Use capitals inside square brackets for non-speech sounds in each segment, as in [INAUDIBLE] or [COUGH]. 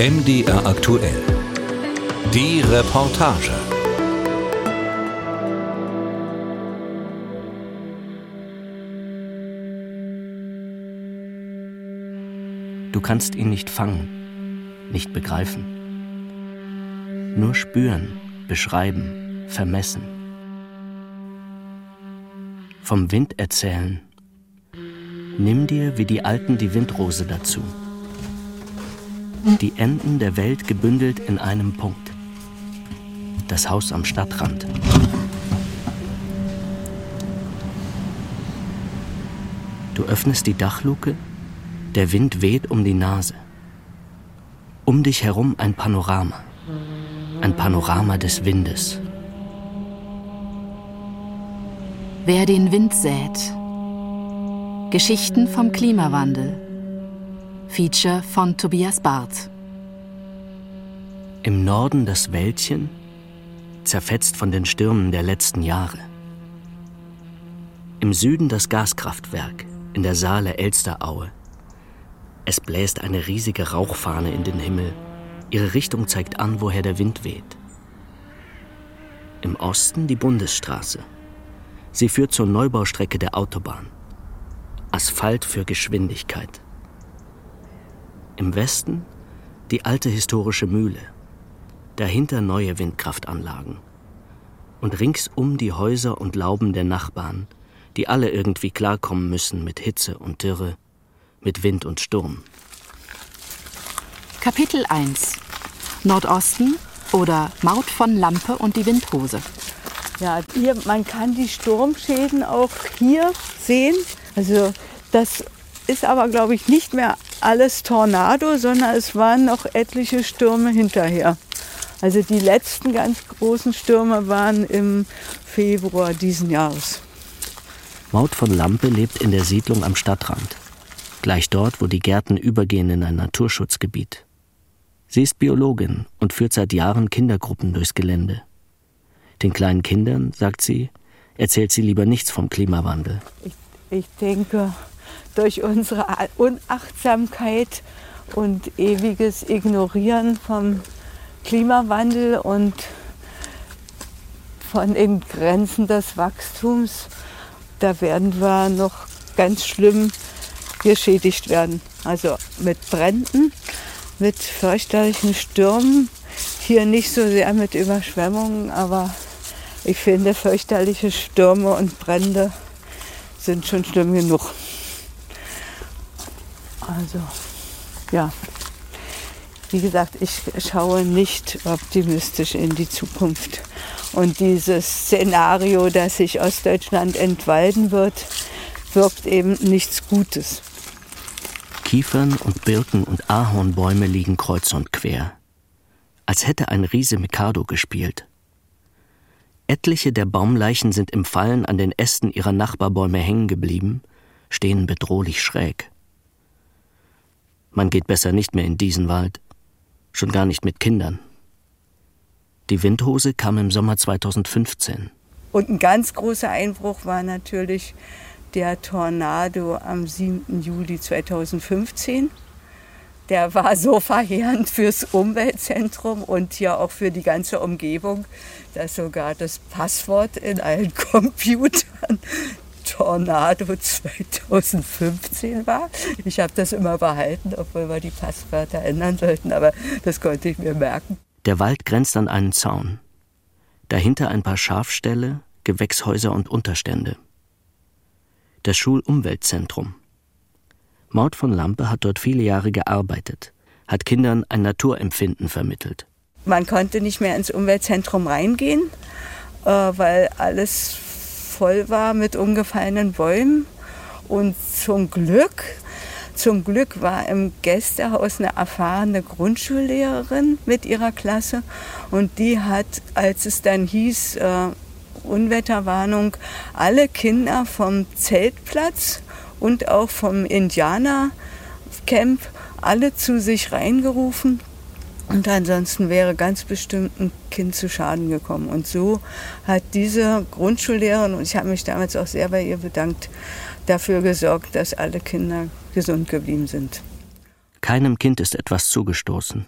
MDR aktuell. Die Reportage. Du kannst ihn nicht fangen, nicht begreifen. Nur spüren, beschreiben, vermessen. Vom Wind erzählen. Nimm dir wie die Alten die Windrose dazu. Die Enden der Welt gebündelt in einem Punkt. Das Haus am Stadtrand. Du öffnest die Dachluke, der Wind weht um die Nase. Um dich herum ein Panorama. Ein Panorama des Windes. Wer den Wind sät. Geschichten vom Klimawandel Feature von Tobias Barth. Im Norden das Wäldchen, zerfetzt von den Stürmen der letzten Jahre. Im Süden das Gaskraftwerk in der Saale Elsteraue. Es bläst eine riesige Rauchfahne in den Himmel. Ihre Richtung zeigt an, woher der Wind weht. Im Osten die Bundesstraße. Sie führt zur Neubaustrecke der Autobahn. Asphalt für Geschwindigkeit. Im Westen die alte historische Mühle, dahinter neue Windkraftanlagen und ringsum die Häuser und Lauben der Nachbarn, die alle irgendwie klarkommen müssen mit Hitze und Dürre, mit Wind und Sturm. Kapitel 1 Nordosten oder Maut von Lampe und die Windhose. Ja, hier, man kann die Sturmschäden auch hier sehen. Also das ist aber, glaube ich, nicht mehr alles Tornado, sondern es waren noch etliche Stürme hinterher. Also die letzten ganz großen Stürme waren im Februar diesen Jahres. Maud von Lampe lebt in der Siedlung am Stadtrand, gleich dort, wo die Gärten übergehen in ein Naturschutzgebiet. Sie ist Biologin und führt seit Jahren Kindergruppen durchs Gelände. Den kleinen Kindern, sagt sie, erzählt sie lieber nichts vom Klimawandel. Ich, ich denke, durch unsere Unachtsamkeit und ewiges Ignorieren vom Klimawandel und von den Grenzen des Wachstums, da werden wir noch ganz schlimm geschädigt werden. Also mit Bränden, mit fürchterlichen Stürmen, hier nicht so sehr mit Überschwemmungen, aber ich finde fürchterliche Stürme und Brände sind schon schlimm genug. Also ja, wie gesagt, ich schaue nicht optimistisch in die Zukunft. Und dieses Szenario, dass sich Ostdeutschland entwalden wird, wirkt eben nichts Gutes. Kiefern und Birken und Ahornbäume liegen kreuz und quer, als hätte ein Riese Mikado gespielt. Etliche der Baumleichen sind im Fallen an den Ästen ihrer Nachbarbäume hängen geblieben, stehen bedrohlich schräg. Man geht besser nicht mehr in diesen Wald, schon gar nicht mit Kindern. Die Windhose kam im Sommer 2015. Und ein ganz großer Einbruch war natürlich der Tornado am 7. Juli 2015. Der war so verheerend fürs Umweltzentrum und hier auch für die ganze Umgebung, dass sogar das Passwort in allen [LAUGHS] Computern Tornado 2015 war. Ich habe das immer behalten, obwohl wir die Passwörter ändern sollten, aber das konnte ich mir merken. Der Wald grenzt an einen Zaun. Dahinter ein paar Schafställe, Gewächshäuser und Unterstände. Das Schulumweltzentrum. Maud von Lampe hat dort viele Jahre gearbeitet, hat Kindern ein Naturempfinden vermittelt. Man konnte nicht mehr ins Umweltzentrum reingehen, äh, weil alles voll war mit umgefallenen Bäumen. Und zum Glück, zum Glück war im Gästehaus eine erfahrene Grundschullehrerin mit ihrer Klasse. Und die hat, als es dann hieß, äh, Unwetterwarnung, alle Kinder vom Zeltplatz und auch vom Indianercamp alle zu sich reingerufen und ansonsten wäre ganz bestimmt ein Kind zu Schaden gekommen. Und so hat diese Grundschullehrerin, und ich habe mich damals auch sehr bei ihr bedankt, dafür gesorgt, dass alle Kinder gesund geblieben sind. Keinem Kind ist etwas zugestoßen.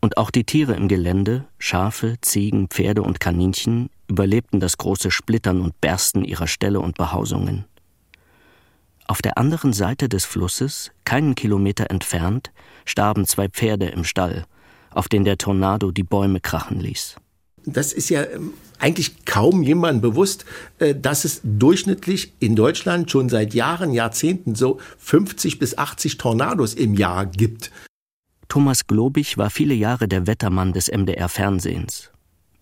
Und auch die Tiere im Gelände, Schafe, Ziegen, Pferde und Kaninchen, überlebten das große Splittern und Bersten ihrer Ställe und Behausungen. Auf der anderen Seite des Flusses, keinen Kilometer entfernt, starben zwei Pferde im Stall, auf denen der Tornado die Bäume krachen ließ. Das ist ja ähm, eigentlich kaum jemandem bewusst, äh, dass es durchschnittlich in Deutschland schon seit Jahren, Jahrzehnten so 50 bis 80 Tornados im Jahr gibt. Thomas Globig war viele Jahre der Wettermann des MDR Fernsehens.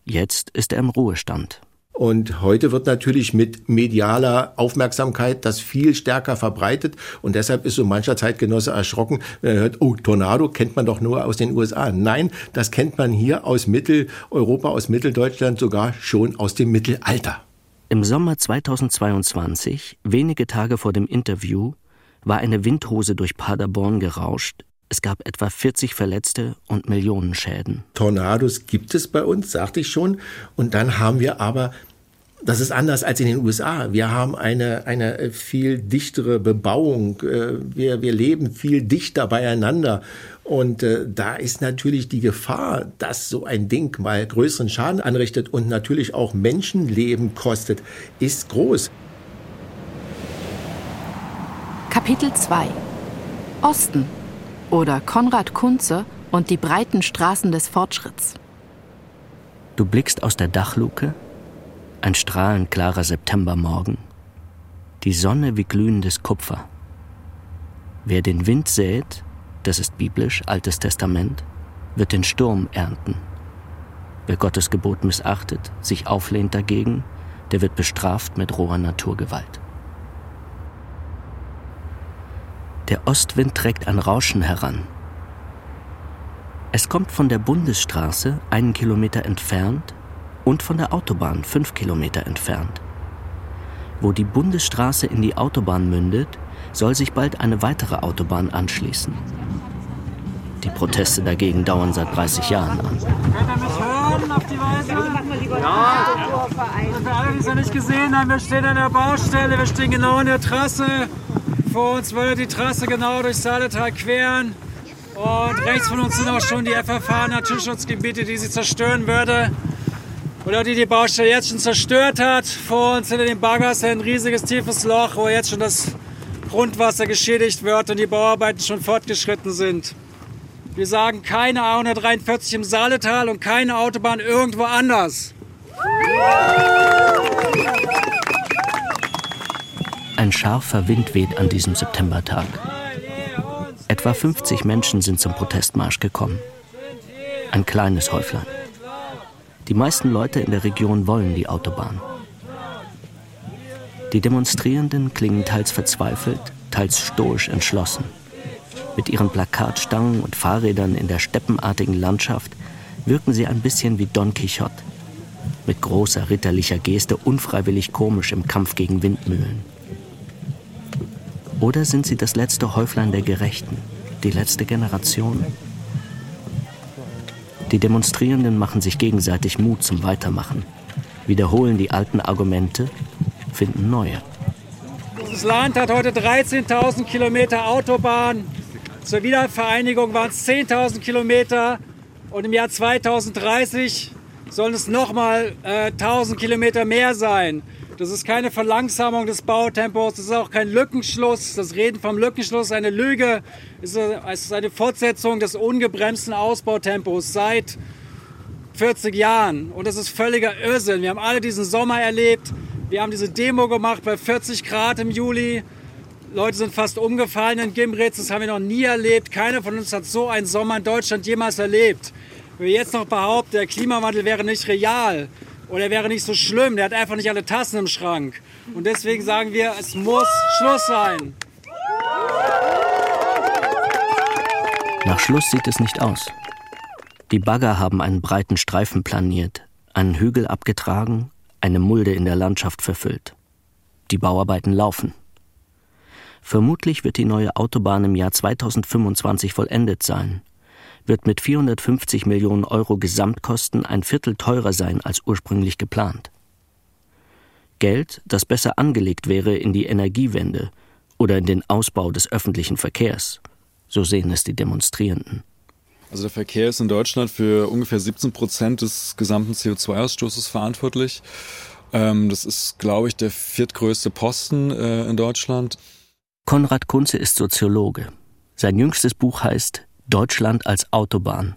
Jetzt ist er im Ruhestand. Und heute wird natürlich mit medialer Aufmerksamkeit das viel stärker verbreitet. Und deshalb ist so mancher Zeitgenosse erschrocken, wenn er hört, oh, Tornado kennt man doch nur aus den USA. Nein, das kennt man hier aus Mitteleuropa, aus Mitteldeutschland, sogar schon aus dem Mittelalter. Im Sommer 2022, wenige Tage vor dem Interview, war eine Windhose durch Paderborn gerauscht, es gab etwa 40 Verletzte und Millionen Schäden. Tornados gibt es bei uns, sagte ich schon. Und dann haben wir aber das ist anders als in den USA. Wir haben eine, eine viel dichtere Bebauung. Äh, wir, wir leben viel dichter beieinander. Und äh, da ist natürlich die Gefahr, dass so ein Ding mal größeren Schaden anrichtet und natürlich auch Menschenleben kostet, ist groß. Kapitel 2 Osten oder Konrad Kunze und die breiten Straßen des Fortschritts. Du blickst aus der Dachluke, ein strahlend klarer Septembermorgen, die Sonne wie glühendes Kupfer. Wer den Wind sät, das ist biblisch, Altes Testament, wird den Sturm ernten. Wer Gottes Gebot missachtet, sich auflehnt dagegen, der wird bestraft mit roher Naturgewalt. Der Ostwind trägt ein Rauschen heran. Es kommt von der Bundesstraße einen Kilometer entfernt und von der Autobahn fünf Kilometer entfernt. Wo die Bundesstraße in die Autobahn mündet, soll sich bald eine weitere Autobahn anschließen. Die Proteste dagegen dauern seit 30 Jahren an. Ja. Für alle, die es noch nicht gesehen haben, wir stehen an der Baustelle, wir stehen genau an der Trasse. Vor uns würde die Trasse genau durch Saaletal queren. Und rechts von uns sind auch schon die FFH Naturschutzgebiete, die sie zerstören würde. Oder die die Baustelle jetzt schon zerstört hat. Vor uns hinter den Baggers ein riesiges tiefes Loch, wo jetzt schon das Grundwasser geschädigt wird und die Bauarbeiten schon fortgeschritten sind. Wir sagen keine A143 im Saaletal und keine Autobahn irgendwo anders. Ein scharfer Wind weht an diesem Septembertag. Etwa 50 Menschen sind zum Protestmarsch gekommen. Ein kleines Häuflein. Die meisten Leute in der Region wollen die Autobahn. Die Demonstrierenden klingen teils verzweifelt, teils stoisch entschlossen. Mit ihren Plakatstangen und Fahrrädern in der steppenartigen Landschaft wirken sie ein bisschen wie Don Quixote. Mit großer ritterlicher Geste unfreiwillig komisch im Kampf gegen Windmühlen. Oder sind sie das letzte Häuflein der Gerechten, die letzte Generation? Die Demonstrierenden machen sich gegenseitig Mut zum Weitermachen, wiederholen die alten Argumente, finden neue. Das Land hat heute 13.000 Kilometer Autobahn. Zur Wiedervereinigung waren es 10.000 Kilometer. Und im Jahr 2030 sollen es nochmal äh, 1.000 Kilometer mehr sein. Das ist keine Verlangsamung des Bautempos, das ist auch kein Lückenschluss. Das Reden vom Lückenschluss ist eine Lüge. Es ist eine Fortsetzung des ungebremsten Ausbautempos seit 40 Jahren. Und das ist völliger Irrsinn. Wir haben alle diesen Sommer erlebt. Wir haben diese Demo gemacht bei 40 Grad im Juli. Leute sind fast umgefallen in Gimritz. Das haben wir noch nie erlebt. Keiner von uns hat so einen Sommer in Deutschland jemals erlebt. Wenn wir jetzt noch behaupten, der Klimawandel wäre nicht real, oder er wäre nicht so schlimm. Der hat einfach nicht alle Tassen im Schrank. Und deswegen sagen wir, es muss Schluss sein. Nach Schluss sieht es nicht aus. Die Bagger haben einen breiten Streifen planiert, einen Hügel abgetragen, eine Mulde in der Landschaft verfüllt. Die Bauarbeiten laufen. Vermutlich wird die neue Autobahn im Jahr 2025 vollendet sein wird mit 450 Millionen Euro Gesamtkosten ein Viertel teurer sein als ursprünglich geplant. Geld, das besser angelegt wäre in die Energiewende oder in den Ausbau des öffentlichen Verkehrs, so sehen es die Demonstrierenden. Also der Verkehr ist in Deutschland für ungefähr 17 Prozent des gesamten CO2-Ausstoßes verantwortlich. Ähm, das ist, glaube ich, der viertgrößte Posten äh, in Deutschland. Konrad Kunze ist Soziologe. Sein jüngstes Buch heißt Deutschland als Autobahn.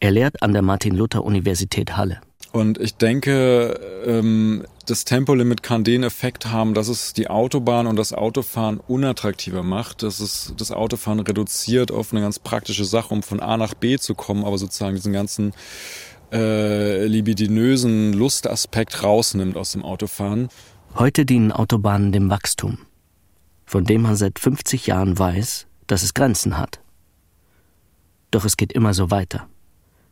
Er lehrt an der Martin-Luther-Universität Halle. Und ich denke, ähm, das Tempolimit kann den Effekt haben, dass es die Autobahn und das Autofahren unattraktiver macht, dass es das Autofahren reduziert auf eine ganz praktische Sache, um von A nach B zu kommen, aber sozusagen diesen ganzen äh, libidinösen Lustaspekt rausnimmt aus dem Autofahren. Heute dienen Autobahnen dem Wachstum, von dem man seit 50 Jahren weiß, dass es Grenzen hat. Doch es geht immer so weiter.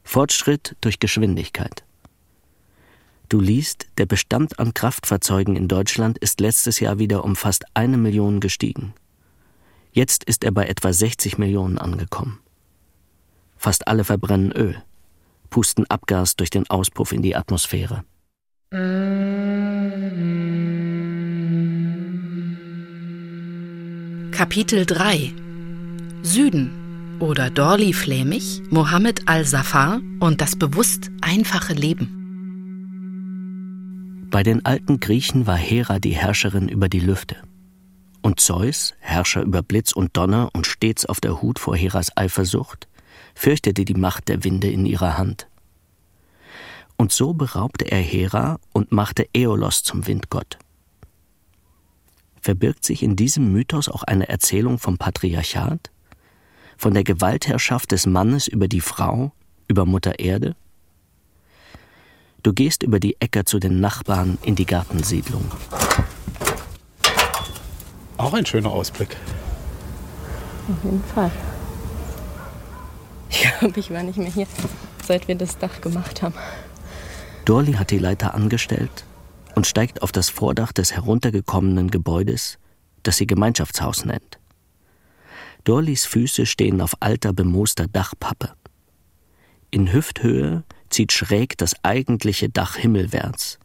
Fortschritt durch Geschwindigkeit. Du liest, der Bestand an Kraftfahrzeugen in Deutschland ist letztes Jahr wieder um fast eine Million gestiegen. Jetzt ist er bei etwa 60 Millionen angekommen. Fast alle verbrennen Öl, pusten Abgas durch den Auspuff in die Atmosphäre. Kapitel 3 Süden oder Dorli Flämig, Mohammed al-Safar und das bewusst einfache Leben. Bei den alten Griechen war Hera die Herrscherin über die Lüfte. Und Zeus, Herrscher über Blitz und Donner und stets auf der Hut vor Heras Eifersucht, fürchtete die Macht der Winde in ihrer Hand. Und so beraubte er Hera und machte Äolos zum Windgott. Verbirgt sich in diesem Mythos auch eine Erzählung vom Patriarchat? Von der Gewaltherrschaft des Mannes über die Frau, über Mutter Erde? Du gehst über die Äcker zu den Nachbarn in die Gartensiedlung. Auch ein schöner Ausblick. Auf jeden Fall. Ich glaube, ich war nicht mehr hier, seit wir das Dach gemacht haben. Dorli hat die Leiter angestellt und steigt auf das Vordach des heruntergekommenen Gebäudes, das sie Gemeinschaftshaus nennt. Dorlis Füße stehen auf alter, bemooster Dachpappe. In Hüfthöhe zieht schräg das eigentliche Dach himmelwärts.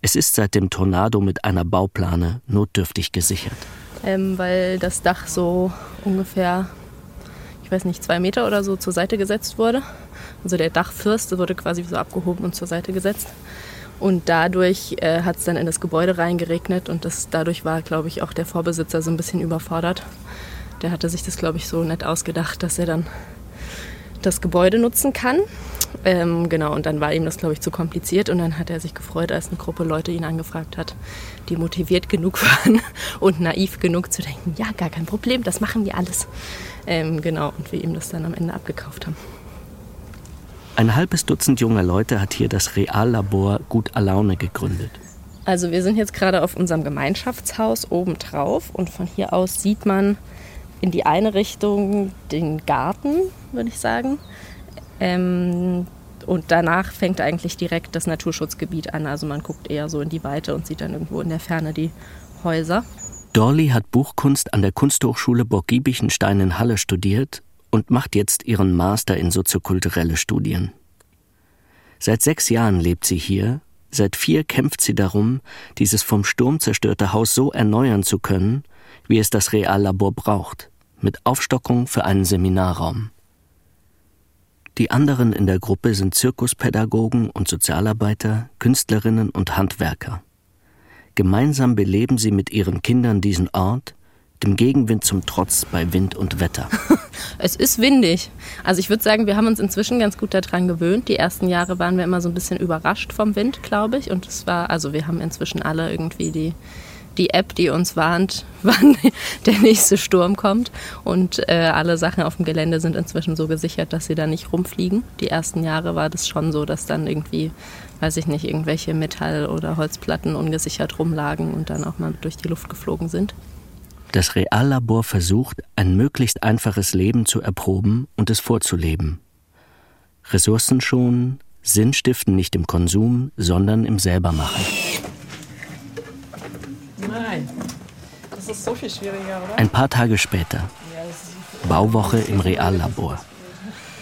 Es ist seit dem Tornado mit einer Bauplane notdürftig gesichert. Ähm, weil das Dach so ungefähr, ich weiß nicht, zwei Meter oder so zur Seite gesetzt wurde. Also der Dachfirst wurde quasi so abgehoben und zur Seite gesetzt. Und dadurch äh, hat es dann in das Gebäude reingeregnet und das, dadurch war, glaube ich, auch der Vorbesitzer so ein bisschen überfordert. Der hatte sich das, glaube ich, so nett ausgedacht, dass er dann das Gebäude nutzen kann. Ähm, genau, und dann war ihm das, glaube ich, zu kompliziert und dann hat er sich gefreut, als eine Gruppe Leute ihn angefragt hat, die motiviert genug [LAUGHS] waren und naiv genug zu denken, ja, gar kein Problem, das machen wir alles. Ähm, genau, und wir ihm das dann am Ende abgekauft haben. Ein halbes Dutzend junger Leute hat hier das Reallabor Gut Alaune gegründet. Also wir sind jetzt gerade auf unserem Gemeinschaftshaus oben drauf und von hier aus sieht man in die eine Richtung den Garten, würde ich sagen. Ähm, und danach fängt eigentlich direkt das Naturschutzgebiet an. Also man guckt eher so in die Weite und sieht dann irgendwo in der Ferne die Häuser. Dorli hat Buchkunst an der Kunsthochschule Burg Giebichenstein in Halle studiert und macht jetzt ihren Master in soziokulturelle Studien. Seit sechs Jahren lebt sie hier, seit vier kämpft sie darum, dieses vom Sturm zerstörte Haus so erneuern zu können, wie es das Reallabor braucht, mit Aufstockung für einen Seminarraum. Die anderen in der Gruppe sind Zirkuspädagogen und Sozialarbeiter, Künstlerinnen und Handwerker. Gemeinsam beleben sie mit ihren Kindern diesen Ort, dem Gegenwind zum Trotz bei Wind und Wetter. [LAUGHS] es ist windig. Also ich würde sagen, wir haben uns inzwischen ganz gut daran gewöhnt. Die ersten Jahre waren wir immer so ein bisschen überrascht vom Wind, glaube ich. Und es war, also wir haben inzwischen alle irgendwie die die App, die uns warnt, [LAUGHS] wann der nächste Sturm kommt. Und äh, alle Sachen auf dem Gelände sind inzwischen so gesichert, dass sie da nicht rumfliegen. Die ersten Jahre war das schon so, dass dann irgendwie, weiß ich nicht, irgendwelche Metall- oder Holzplatten ungesichert rumlagen und dann auch mal durch die Luft geflogen sind. Das Reallabor versucht, ein möglichst einfaches Leben zu erproben und es vorzuleben. Ressourcen schonen, Sinn stiften nicht im Konsum, sondern im Selbermachen. Nein, das ist so viel schwieriger, oder? Ein paar Tage später. Bauwoche im Reallabor.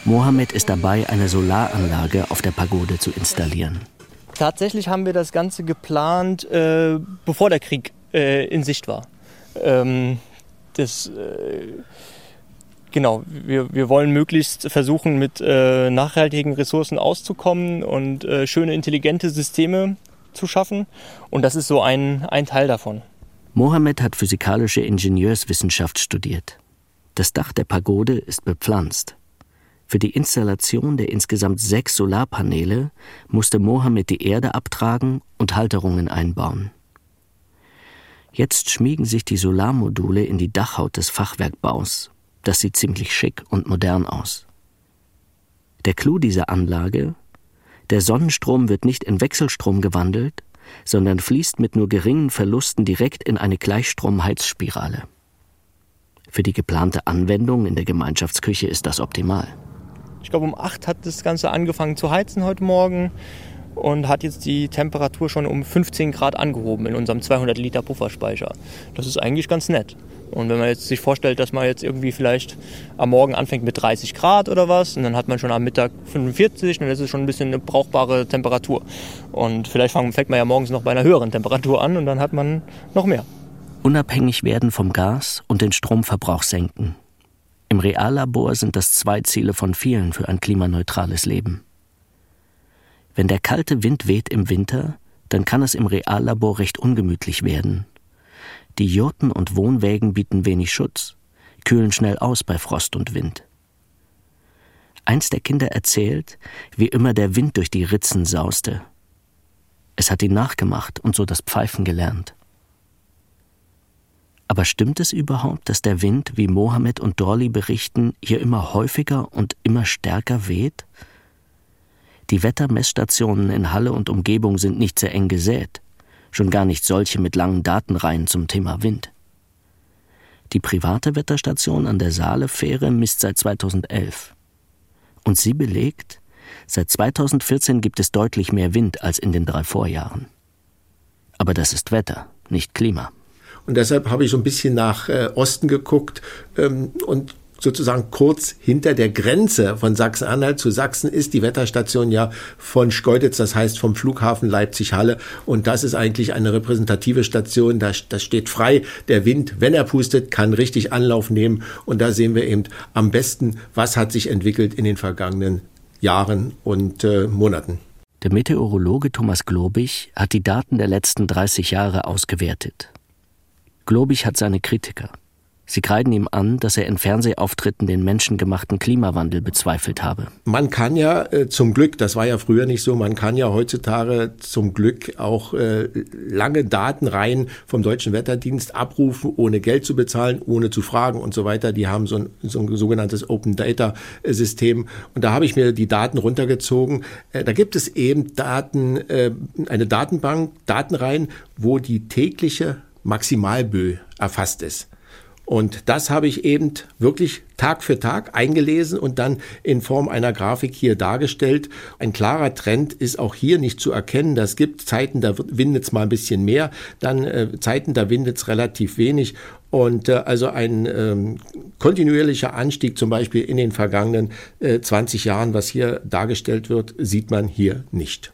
Mohammed ist dabei, eine Solaranlage auf der Pagode zu installieren. Tatsächlich haben wir das Ganze geplant, äh, bevor der Krieg äh, in Sicht war. Ähm, das, äh, Genau, wir, wir wollen möglichst versuchen, mit äh, nachhaltigen Ressourcen auszukommen und äh, schöne, intelligente Systeme zu schaffen. Und das ist so ein, ein Teil davon. Mohammed hat physikalische Ingenieurswissenschaft studiert. Das Dach der Pagode ist bepflanzt. Für die Installation der insgesamt sechs Solarpaneele musste Mohammed die Erde abtragen und Halterungen einbauen. Jetzt schmiegen sich die Solarmodule in die Dachhaut des Fachwerkbaus. Das sieht ziemlich schick und modern aus. Der Clou dieser Anlage? Der Sonnenstrom wird nicht in Wechselstrom gewandelt, sondern fließt mit nur geringen Verlusten direkt in eine Gleichstromheizspirale. Für die geplante Anwendung in der Gemeinschaftsküche ist das optimal. Ich glaube, um 8 hat das Ganze angefangen zu heizen heute Morgen und hat jetzt die Temperatur schon um 15 Grad angehoben in unserem 200 Liter Pufferspeicher. Das ist eigentlich ganz nett. Und wenn man jetzt sich vorstellt, dass man jetzt irgendwie vielleicht am Morgen anfängt mit 30 Grad oder was und dann hat man schon am Mittag 45, dann ist es schon ein bisschen eine brauchbare Temperatur. Und vielleicht fängt man ja morgens noch bei einer höheren Temperatur an und dann hat man noch mehr. Unabhängig werden vom Gas und den Stromverbrauch senken. Im Reallabor sind das zwei Ziele von vielen für ein klimaneutrales Leben. Wenn der kalte Wind weht im Winter, dann kann es im Reallabor recht ungemütlich werden die Jurten und Wohnwägen bieten wenig Schutz, kühlen schnell aus bei Frost und Wind. Eins der Kinder erzählt, wie immer der Wind durch die Ritzen sauste. Es hat ihn nachgemacht und so das Pfeifen gelernt. Aber stimmt es überhaupt, dass der Wind, wie Mohammed und Dorli berichten, hier immer häufiger und immer stärker weht? Die Wettermessstationen in Halle und Umgebung sind nicht sehr eng gesät schon gar nicht solche mit langen Datenreihen zum Thema Wind. Die private Wetterstation an der Saale-Fähre misst seit 2011. Und sie belegt, seit 2014 gibt es deutlich mehr Wind als in den drei Vorjahren. Aber das ist Wetter, nicht Klima. Und deshalb habe ich so ein bisschen nach äh, Osten geguckt ähm, und sozusagen kurz hinter der Grenze von Sachsen-Anhalt zu Sachsen ist die Wetterstation ja von Schkeuditz, das heißt vom Flughafen Leipzig-Halle. Und das ist eigentlich eine repräsentative Station. Da, das steht frei. Der Wind, wenn er pustet, kann richtig Anlauf nehmen. Und da sehen wir eben am besten, was hat sich entwickelt in den vergangenen Jahren und äh, Monaten. Der Meteorologe Thomas Globig hat die Daten der letzten 30 Jahre ausgewertet. Globig hat seine Kritiker. Sie kreiden ihm an, dass er in Fernsehauftritten den menschengemachten Klimawandel bezweifelt habe. Man kann ja äh, zum Glück, das war ja früher nicht so, man kann ja heutzutage zum Glück auch äh, lange Datenreihen vom Deutschen Wetterdienst abrufen, ohne Geld zu bezahlen, ohne zu fragen und so weiter. Die haben so ein, so ein sogenanntes Open Data System. Und da habe ich mir die Daten runtergezogen. Äh, da gibt es eben Daten, äh, eine Datenbank, Datenreihen, wo die tägliche Maximalbö erfasst ist. Und das habe ich eben wirklich Tag für Tag eingelesen und dann in Form einer Grafik hier dargestellt. Ein klarer Trend ist auch hier nicht zu erkennen. Das gibt Zeiten, da windet es mal ein bisschen mehr, dann äh, Zeiten, da windet es relativ wenig. Und äh, also ein ähm, kontinuierlicher Anstieg zum Beispiel in den vergangenen äh, 20 Jahren, was hier dargestellt wird, sieht man hier nicht.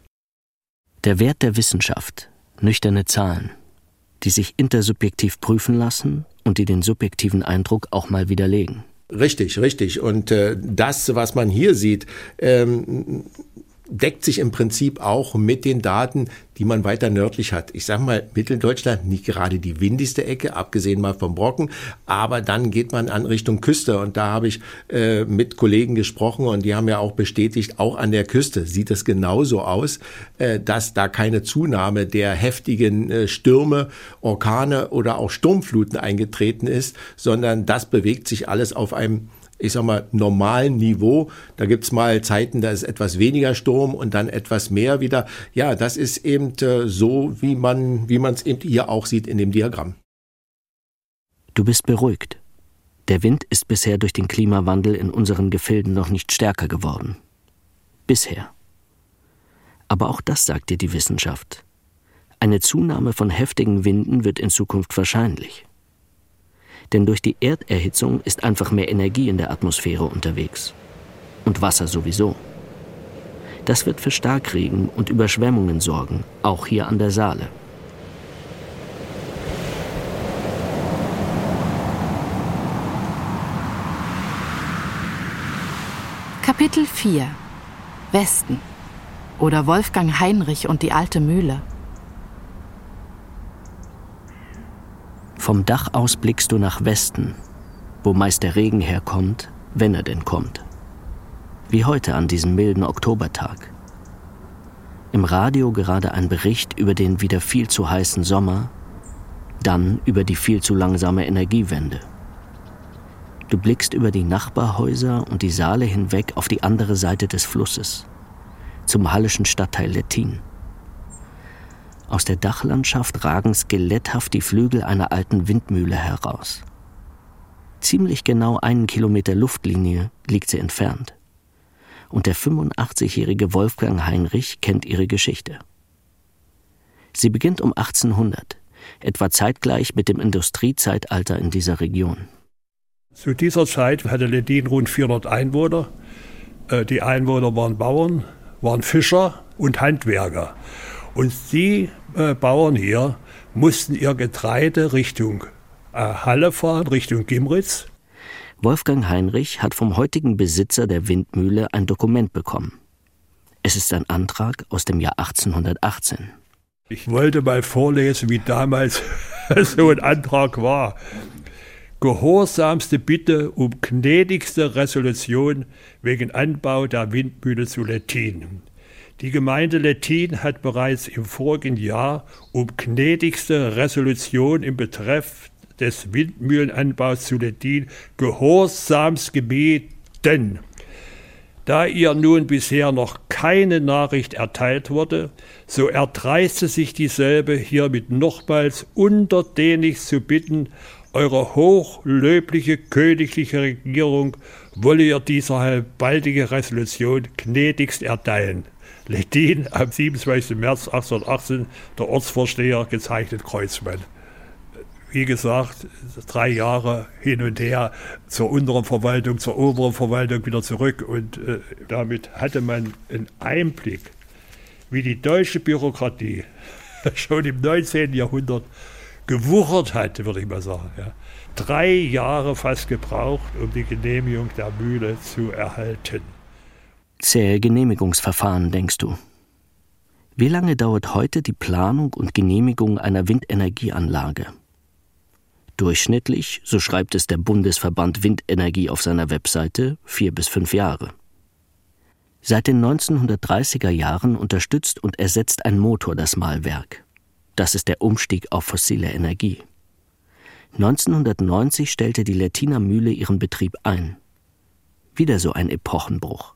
Der Wert der Wissenschaft, nüchterne Zahlen, die sich intersubjektiv prüfen lassen und die den subjektiven Eindruck auch mal widerlegen. Richtig, richtig. Und äh, das, was man hier sieht, ähm, deckt sich im Prinzip auch mit den Daten, die man weiter nördlich hat. Ich sage mal, Mitteldeutschland nicht gerade die windigste Ecke, abgesehen mal vom Brocken, aber dann geht man an Richtung Küste und da habe ich äh, mit Kollegen gesprochen und die haben ja auch bestätigt, auch an der Küste sieht es genauso aus, äh, dass da keine Zunahme der heftigen äh, Stürme, Orkane oder auch Sturmfluten eingetreten ist, sondern das bewegt sich alles auf einem ich sag mal, normalen Niveau. Da gibt's mal Zeiten, da ist etwas weniger Sturm und dann etwas mehr wieder. Ja, das ist eben äh, so, wie man wie man es eben hier auch sieht in dem Diagramm. Du bist beruhigt. Der Wind ist bisher durch den Klimawandel in unseren Gefilden noch nicht stärker geworden. Bisher. Aber auch das sagt dir die Wissenschaft. Eine Zunahme von heftigen Winden wird in Zukunft wahrscheinlich denn durch die Erderhitzung ist einfach mehr Energie in der Atmosphäre unterwegs. Und Wasser sowieso. Das wird für Starkregen und Überschwemmungen sorgen, auch hier an der Saale. Kapitel 4 Westen oder Wolfgang Heinrich und die alte Mühle. Vom Dach aus blickst du nach Westen, wo meist der Regen herkommt, wenn er denn kommt. Wie heute an diesem milden Oktobertag. Im Radio gerade ein Bericht über den wieder viel zu heißen Sommer, dann über die viel zu langsame Energiewende. Du blickst über die Nachbarhäuser und die Saale hinweg auf die andere Seite des Flusses, zum hallischen Stadtteil Lettin. Aus der Dachlandschaft ragen skeletthaft die Flügel einer alten Windmühle heraus. Ziemlich genau einen Kilometer Luftlinie liegt sie entfernt. Und der 85-jährige Wolfgang Heinrich kennt ihre Geschichte. Sie beginnt um 1800, etwa zeitgleich mit dem Industriezeitalter in dieser Region. Zu dieser Zeit hatte Ledin rund 400 Einwohner. Äh, die Einwohner waren Bauern, waren Fischer und Handwerker. Und die äh, Bauern hier mussten ihr Getreide Richtung äh, Halle fahren, Richtung Gimritz. Wolfgang Heinrich hat vom heutigen Besitzer der Windmühle ein Dokument bekommen. Es ist ein Antrag aus dem Jahr 1818. Ich wollte mal vorlesen, wie damals [LAUGHS] so ein Antrag war. Gehorsamste Bitte um gnädigste Resolution wegen Anbau der Windmühle zu Lettin. Die Gemeinde Lettin hat bereits im vorigen Jahr um gnädigste Resolution im Betreff des Windmühlenanbaus zu Lettin gehorsamst gebeten. Da ihr nun bisher noch keine Nachricht erteilt wurde, so erdreiste sich dieselbe hiermit nochmals untertänigst zu bitten, eure hochlöbliche königliche Regierung wolle ihr dieser baldige Resolution gnädigst erteilen. Ledin am 27. März 1818, der Ortsvorsteher, gezeichnet Kreuzmann. Wie gesagt, drei Jahre hin und her zur unteren Verwaltung, zur oberen Verwaltung wieder zurück und äh, damit hatte man einen Einblick, wie die deutsche Bürokratie [LAUGHS] schon im 19. Jahrhundert gewuchert hat, würde ich mal sagen. Ja. Drei Jahre fast gebraucht, um die Genehmigung der Mühle zu erhalten. Zähe Genehmigungsverfahren, denkst du? Wie lange dauert heute die Planung und Genehmigung einer Windenergieanlage? Durchschnittlich, so schreibt es der Bundesverband Windenergie auf seiner Webseite, vier bis fünf Jahre. Seit den 1930er Jahren unterstützt und ersetzt ein Motor das Mahlwerk. Das ist der Umstieg auf fossile Energie. 1990 stellte die Lettiner Mühle ihren Betrieb ein. Wieder so ein Epochenbruch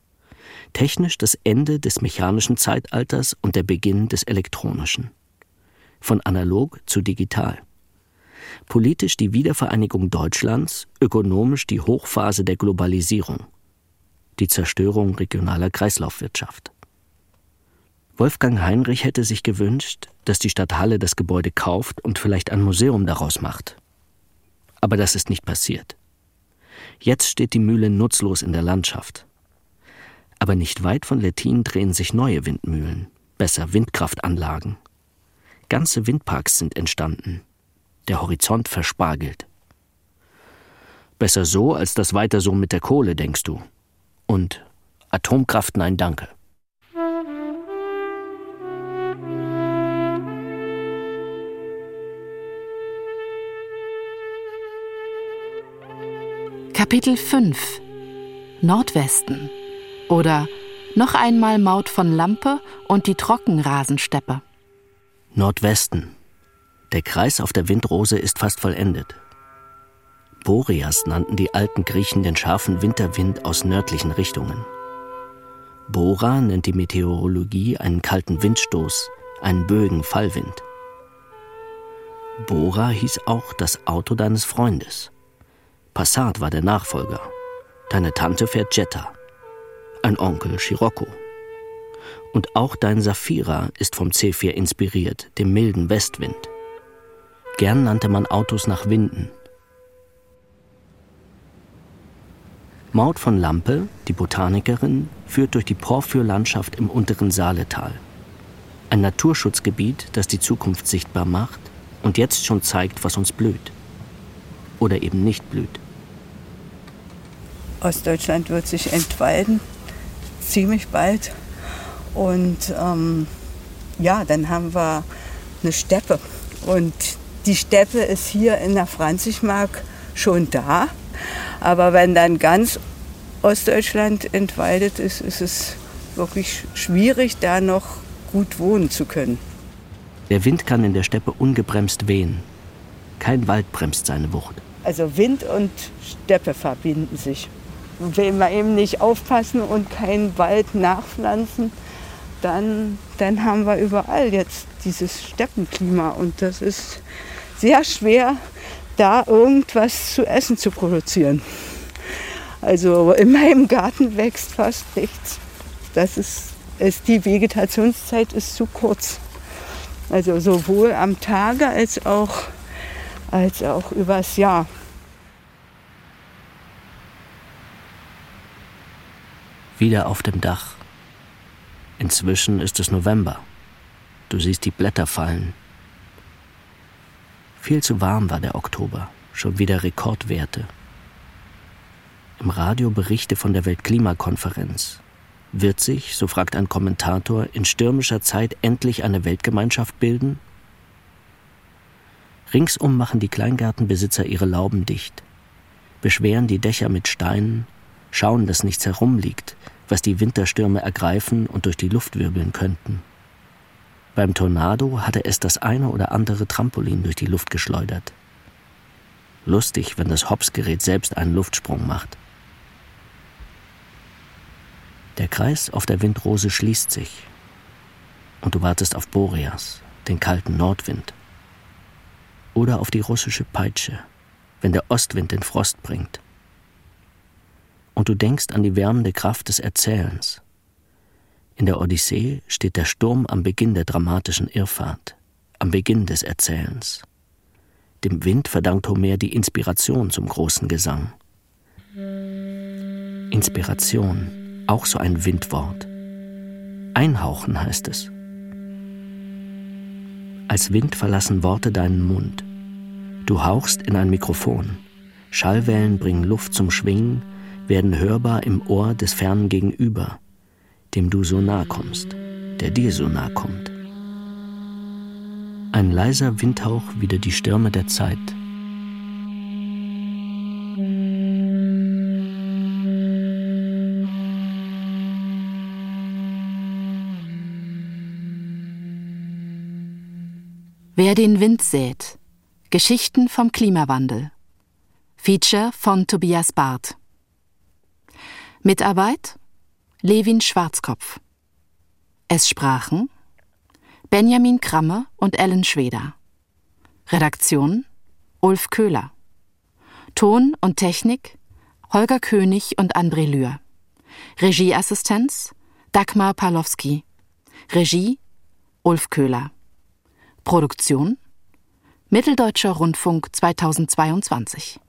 technisch das Ende des mechanischen Zeitalters und der Beginn des elektronischen. Von analog zu digital. Politisch die Wiedervereinigung Deutschlands, ökonomisch die Hochphase der Globalisierung. Die Zerstörung regionaler Kreislaufwirtschaft. Wolfgang Heinrich hätte sich gewünscht, dass die Stadt Halle das Gebäude kauft und vielleicht ein Museum daraus macht. Aber das ist nicht passiert. Jetzt steht die Mühle nutzlos in der Landschaft. Aber nicht weit von Lettin drehen sich neue Windmühlen, besser Windkraftanlagen. Ganze Windparks sind entstanden. Der Horizont verspargelt. Besser so, als das weiter so mit der Kohle, denkst du. Und Atomkraft nein danke. Kapitel 5 Nordwesten oder noch einmal Maut von Lampe und die Trockenrasensteppe. Nordwesten. Der Kreis auf der Windrose ist fast vollendet. Boreas nannten die alten Griechen den scharfen Winterwind aus nördlichen Richtungen. Bora nennt die Meteorologie einen kalten Windstoß, einen bögen Fallwind. Bora hieß auch das Auto deines Freundes. Passat war der Nachfolger. Deine Tante fährt Jetta ein Onkel Scirocco. Und auch dein Saphira ist vom C4 inspiriert, dem milden Westwind. Gern nannte man Autos nach Winden. Maud von Lampe, die Botanikerin, führt durch die Porphyrlandschaft im unteren Saaletal. Ein Naturschutzgebiet, das die Zukunft sichtbar macht und jetzt schon zeigt, was uns blüht. Oder eben nicht blüht. Ostdeutschland wird sich entwalden ziemlich bald. Und ähm, ja, dann haben wir eine Steppe. Und die Steppe ist hier in der Franzigmark schon da. Aber wenn dann ganz Ostdeutschland entwaldet ist, ist es wirklich schwierig, da noch gut wohnen zu können. Der Wind kann in der Steppe ungebremst wehen. Kein Wald bremst seine Wucht. Also Wind und Steppe verbinden sich. Wenn wir eben nicht aufpassen und keinen Wald nachpflanzen, dann, dann haben wir überall jetzt dieses Steppenklima. Und das ist sehr schwer, da irgendwas zu essen zu produzieren. Also in meinem Garten wächst fast nichts. Das ist, ist die Vegetationszeit ist zu kurz. Also sowohl am Tage als auch, als auch übers Jahr. Wieder auf dem Dach. Inzwischen ist es November. Du siehst die Blätter fallen. Viel zu warm war der Oktober, schon wieder Rekordwerte. Im Radio Berichte von der Weltklimakonferenz. Wird sich, so fragt ein Kommentator, in stürmischer Zeit endlich eine Weltgemeinschaft bilden? Ringsum machen die Kleingärtenbesitzer ihre Lauben dicht, beschweren die Dächer mit Steinen, schauen, dass nichts herumliegt, was die Winterstürme ergreifen und durch die Luft wirbeln könnten. Beim Tornado hatte es das eine oder andere Trampolin durch die Luft geschleudert. Lustig, wenn das Hopsgerät selbst einen Luftsprung macht. Der Kreis auf der Windrose schließt sich und du wartest auf Boreas, den kalten Nordwind. Oder auf die russische Peitsche, wenn der Ostwind den Frost bringt. Und du denkst an die wärmende Kraft des Erzählens, in der Odyssee steht der Sturm am Beginn der dramatischen Irrfahrt, am Beginn des Erzählens. Dem Wind verdankt Homer die Inspiration zum großen Gesang. Inspiration, auch so ein Windwort. Einhauchen heißt es. Als Wind verlassen Worte deinen Mund. Du hauchst in ein Mikrofon. Schallwellen bringen Luft zum Schwingen, werden hörbar im Ohr des fernen Gegenüber dem du so nah kommst, der dir so nah kommt. Ein leiser Windhauch wieder die Stürme der Zeit. Wer den Wind sät. Geschichten vom Klimawandel. Feature von Tobias Barth. Mitarbeit Levin Schwarzkopf. Es sprachen Benjamin Kramme und Ellen Schweder. Redaktion Ulf Köhler. Ton und Technik Holger König und André Lühr. Regieassistenz Dagmar Palowski. Regie Ulf Köhler. Produktion Mitteldeutscher Rundfunk 2022.